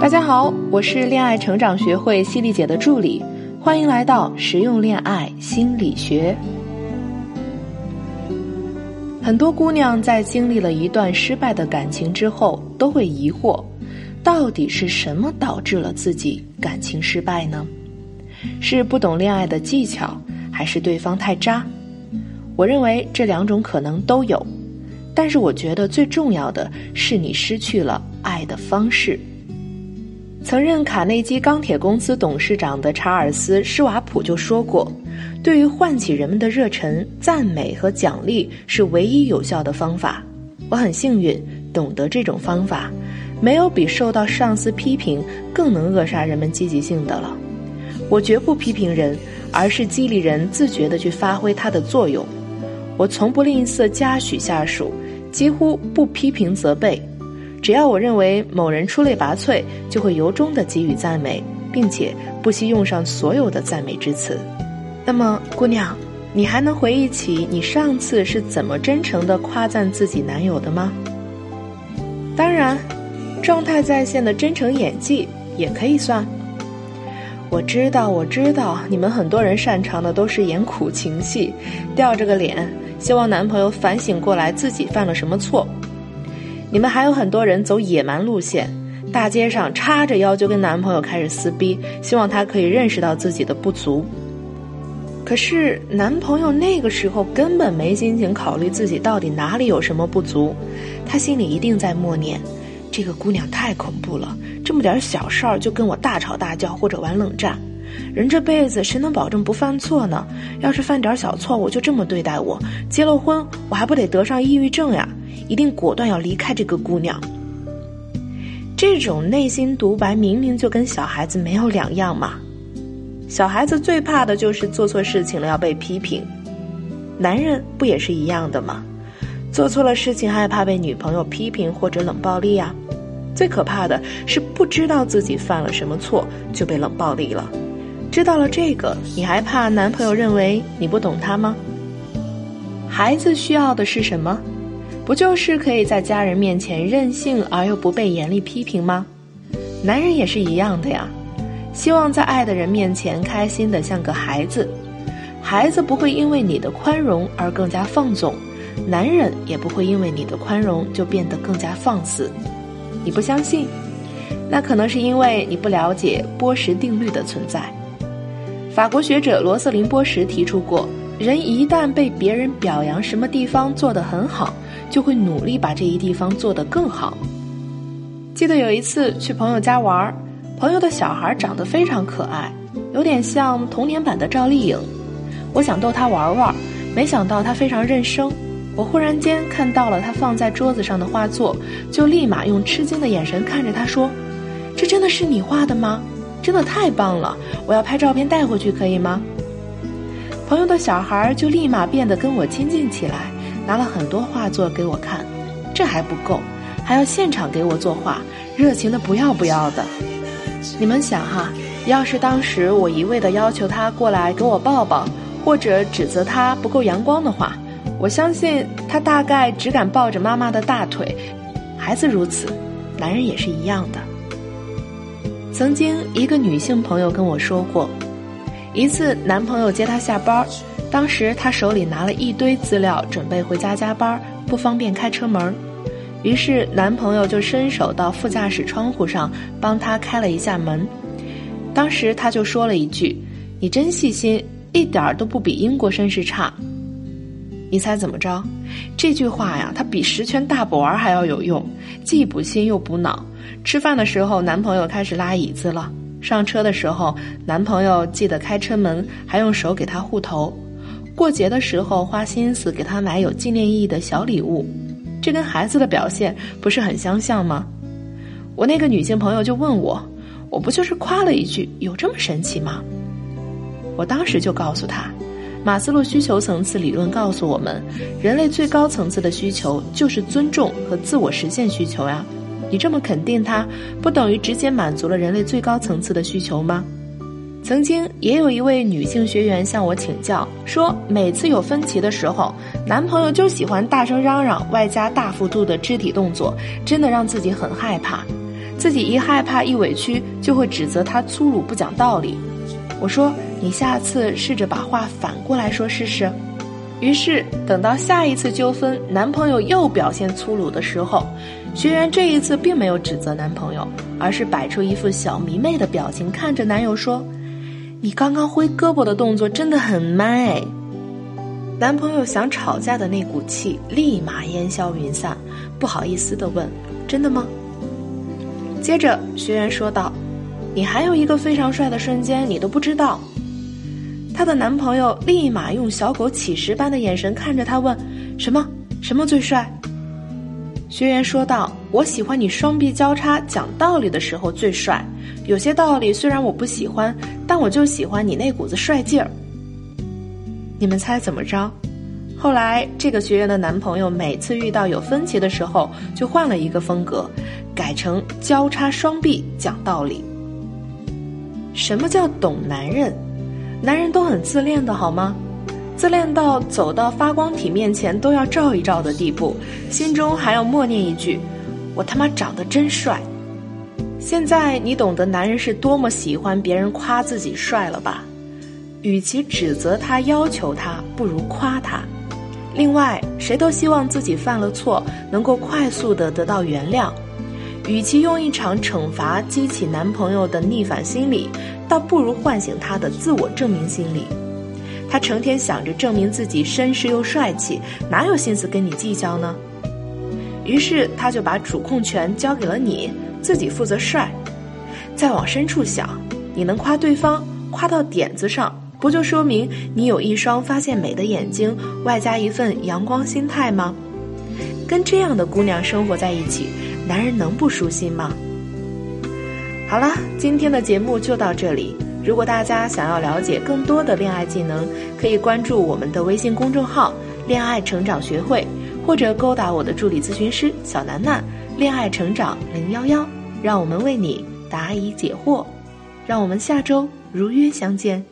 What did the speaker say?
大家好，我是恋爱成长学会犀利姐的助理，欢迎来到实用恋爱心理学。很多姑娘在经历了一段失败的感情之后，都会疑惑，到底是什么导致了自己感情失败呢？是不懂恋爱的技巧，还是对方太渣？我认为这两种可能都有，但是我觉得最重要的是你失去了爱的方式。曾任卡内基钢铁公司董事长的查尔斯·施瓦普就说过：“对于唤起人们的热忱，赞美和奖励是唯一有效的方法。”我很幸运懂得这种方法，没有比受到上司批评更能扼杀人们积极性的了。我绝不批评人，而是激励人自觉地去发挥它的作用。我从不吝啬嘉许下属，几乎不批评责备。只要我认为某人出类拔萃，就会由衷的给予赞美，并且不惜用上所有的赞美之词。那么，姑娘，你还能回忆起你上次是怎么真诚的夸赞自己男友的吗？当然，状态在线的真诚演技也可以算。我知道，我知道，你们很多人擅长的都是演苦情戏，吊着个脸，希望男朋友反省过来自己犯了什么错。你们还有很多人走野蛮路线，大街上叉着腰就跟男朋友开始撕逼，希望他可以认识到自己的不足。可是男朋友那个时候根本没心情考虑自己到底哪里有什么不足，他心里一定在默念：这个姑娘太恐怖了，这么点小事儿就跟我大吵大叫或者玩冷战。人这辈子谁能保证不犯错呢？要是犯点小错误就这么对待我，结了婚我还不得得上抑郁症呀？一定果断要离开这个姑娘。这种内心独白明明就跟小孩子没有两样嘛。小孩子最怕的就是做错事情了要被批评，男人不也是一样的吗？做错了事情害怕被女朋友批评或者冷暴力呀？最可怕的是不知道自己犯了什么错就被冷暴力了。知道了这个，你还怕男朋友认为你不懂他吗？孩子需要的是什么？不就是可以在家人面前任性而又不被严厉批评吗？男人也是一样的呀，希望在爱的人面前开心的像个孩子。孩子不会因为你的宽容而更加放纵，男人也不会因为你的宽容就变得更加放肆。你不相信？那可能是因为你不了解波什定律的存在。法国学者罗瑟琳波什提出过，人一旦被别人表扬什么地方做得很好。就会努力把这一地方做得更好。记得有一次去朋友家玩，朋友的小孩长得非常可爱，有点像童年版的赵丽颖。我想逗他玩玩，没想到他非常认生。我忽然间看到了他放在桌子上的画作，就立马用吃惊的眼神看着他说：“这真的是你画的吗？真的太棒了！我要拍照片带回去，可以吗？”朋友的小孩就立马变得跟我亲近起来。拿了很多画作给我看，这还不够，还要现场给我作画，热情的不要不要的。你们想哈，要是当时我一味的要求他过来给我抱抱，或者指责他不够阳光的话，我相信他大概只敢抱着妈妈的大腿。孩子如此，男人也是一样的。曾经一个女性朋友跟我说过，一次男朋友接她下班。当时她手里拿了一堆资料，准备回家加班，不方便开车门于是男朋友就伸手到副驾驶窗户上帮她开了一下门。当时她就说了一句：“你真细心，一点都不比英国绅士差。”你猜怎么着？这句话呀，它比十全大补丸还要有用，既补心又补脑。吃饭的时候，男朋友开始拉椅子了；上车的时候，男朋友记得开车门，还用手给她护头。过节的时候花心思给他买有纪念意义的小礼物，这跟孩子的表现不是很相像吗？我那个女性朋友就问我，我不就是夸了一句，有这么神奇吗？我当时就告诉她，马斯洛需求层次理论告诉我们，人类最高层次的需求就是尊重和自我实现需求呀。你这么肯定他，不等于直接满足了人类最高层次的需求吗？曾经也有一位女性学员向我请教，说每次有分歧的时候，男朋友就喜欢大声嚷嚷，外加大幅度的肢体动作，真的让自己很害怕。自己一害怕一委屈就会指责他粗鲁不讲道理。我说你下次试着把话反过来说试试。于是等到下一次纠纷，男朋友又表现粗鲁的时候，学员这一次并没有指责男朋友，而是摆出一副小迷妹的表情，看着男友说：“你刚刚挥胳膊的动作真的很 man 哎。”男朋友想吵架的那股气立马烟消云散，不好意思的问：“真的吗？”接着学员说道：“你还有一个非常帅的瞬间，你都不知道。”她的男朋友立马用小狗乞食般的眼神看着她，问：“什么？什么最帅？”学员说道：“我喜欢你双臂交叉讲道理的时候最帅。有些道理虽然我不喜欢，但我就喜欢你那股子帅劲儿。”你们猜怎么着？后来这个学员的男朋友每次遇到有分歧的时候，就换了一个风格，改成交叉双臂讲道理。什么叫懂男人？男人都很自恋的好吗？自恋到走到发光体面前都要照一照的地步，心中还要默念一句：“我他妈长得真帅。”现在你懂得男人是多么喜欢别人夸自己帅了吧？与其指责他、要求他，不如夸他。另外，谁都希望自己犯了错能够快速的得到原谅。与其用一场惩罚激起男朋友的逆反心理，倒不如唤醒他的自我证明心理。他成天想着证明自己绅士又帅气，哪有心思跟你计较呢？于是他就把主控权交给了你，自己负责帅。再往深处想，你能夸对方，夸到点子上。不就说明你有一双发现美的眼睛，外加一份阳光心态吗？跟这样的姑娘生活在一起，男人能不舒心吗？好了，今天的节目就到这里。如果大家想要了解更多的恋爱技能，可以关注我们的微信公众号“恋爱成长学会”，或者勾搭我的助理咨询师小楠楠“恋爱成长零幺幺”，让我们为你答疑解惑。让我们下周如约相见。